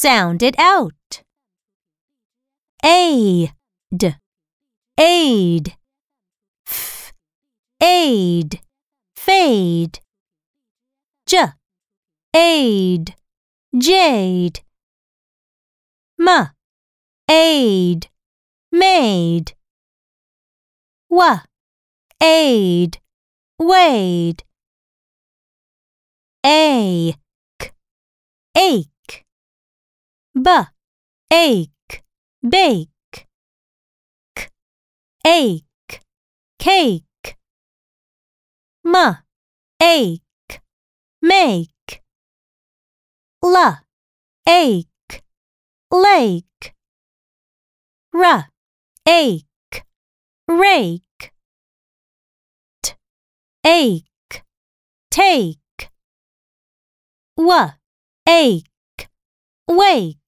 Sound it out. A, d, aid. F, aid, fade. J, aid, jade. M, aid, made. W, aid, wade. A, k, ache. B, ache, bake. K, ache, cake. M, ache, make. L, ache, lake. R, ache, rake. T, ache, take. W, ache, wake.